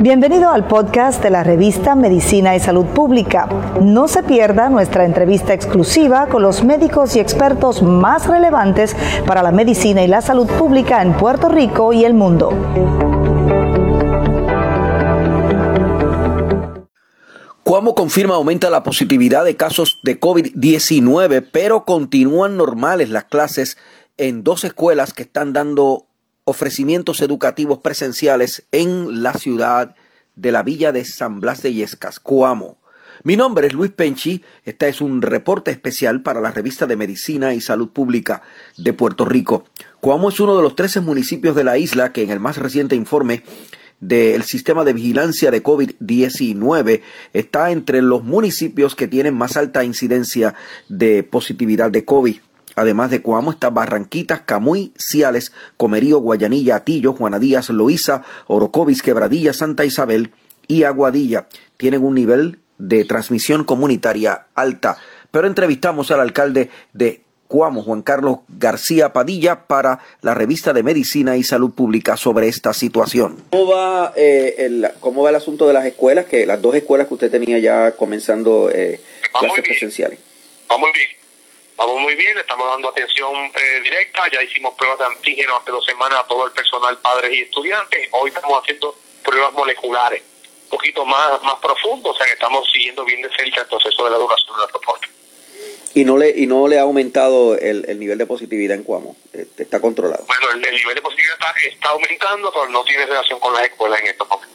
Bienvenido al podcast de la revista Medicina y Salud Pública. No se pierda nuestra entrevista exclusiva con los médicos y expertos más relevantes para la medicina y la salud pública en Puerto Rico y el mundo. Cuamo confirma aumenta la positividad de casos de COVID-19, pero continúan normales las clases en dos escuelas que están dando ofrecimientos educativos presenciales en la ciudad de la villa de San Blas de Yescas, Coamo. Mi nombre es Luis Penchi, este es un reporte especial para la revista de Medicina y Salud Pública de Puerto Rico. Coamo es uno de los 13 municipios de la isla que en el más reciente informe del sistema de vigilancia de COVID-19 está entre los municipios que tienen más alta incidencia de positividad de COVID. Además de Coamo está Barranquitas, Camuy, Ciales, Comerío, Guayanilla, Atillo, Juana Díaz, Loíza, Orocovis, Quebradilla, Santa Isabel y Aguadilla. Tienen un nivel de transmisión comunitaria alta. Pero entrevistamos al alcalde de Cuamo, Juan Carlos García Padilla, para la revista de Medicina y Salud Pública sobre esta situación. ¿Cómo va, eh, el, cómo va el asunto de las escuelas, que las dos escuelas que usted tenía ya comenzando eh, clases presenciales? Vamos bien. Vamos muy bien, estamos dando atención eh, directa, ya hicimos pruebas de antígeno hace dos semanas a todo el personal, padres y estudiantes, hoy estamos haciendo pruebas moleculares, un poquito más, más profundos, o sea que estamos siguiendo bien de cerca el proceso de la duración de la propuesta. ¿Y no le, y no le ha aumentado el, el nivel de positividad en Cuamo? Este, ¿Está controlado? Bueno, el, nivel de positividad está, está, aumentando, pero no tiene relación con las escuelas en estos momentos.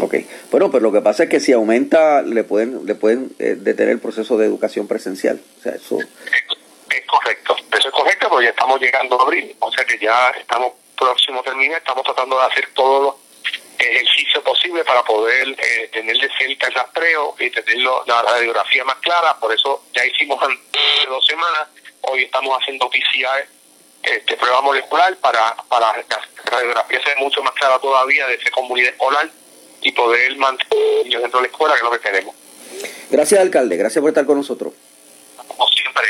Ok, bueno, pero lo que pasa es que si aumenta, le pueden le pueden eh, detener el proceso de educación presencial. O sea, eso... Es correcto, eso es correcto, pero ya estamos llegando a abril, o sea que ya estamos próximo a terminar, estamos tratando de hacer todos los ejercicios posibles para poder eh, tener de cerca el rastreo y tener la radiografía más clara, por eso ya hicimos hace dos semanas, hoy estamos haciendo PCR, este, prueba molecular para, para la radiografía sea mucho más clara todavía de esa comunidad escolar y poder mantener niños dentro de la escuela, que es lo que queremos. Gracias, alcalde. Gracias por estar con nosotros. Como siempre.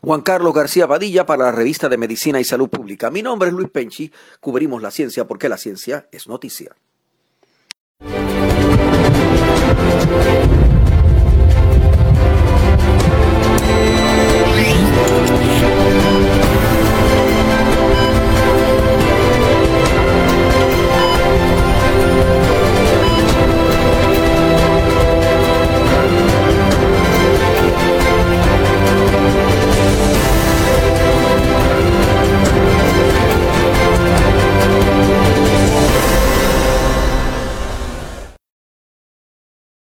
Juan Carlos García Padilla para la revista de Medicina y Salud Pública. Mi nombre es Luis Penchi. Cubrimos la ciencia porque la ciencia es noticia.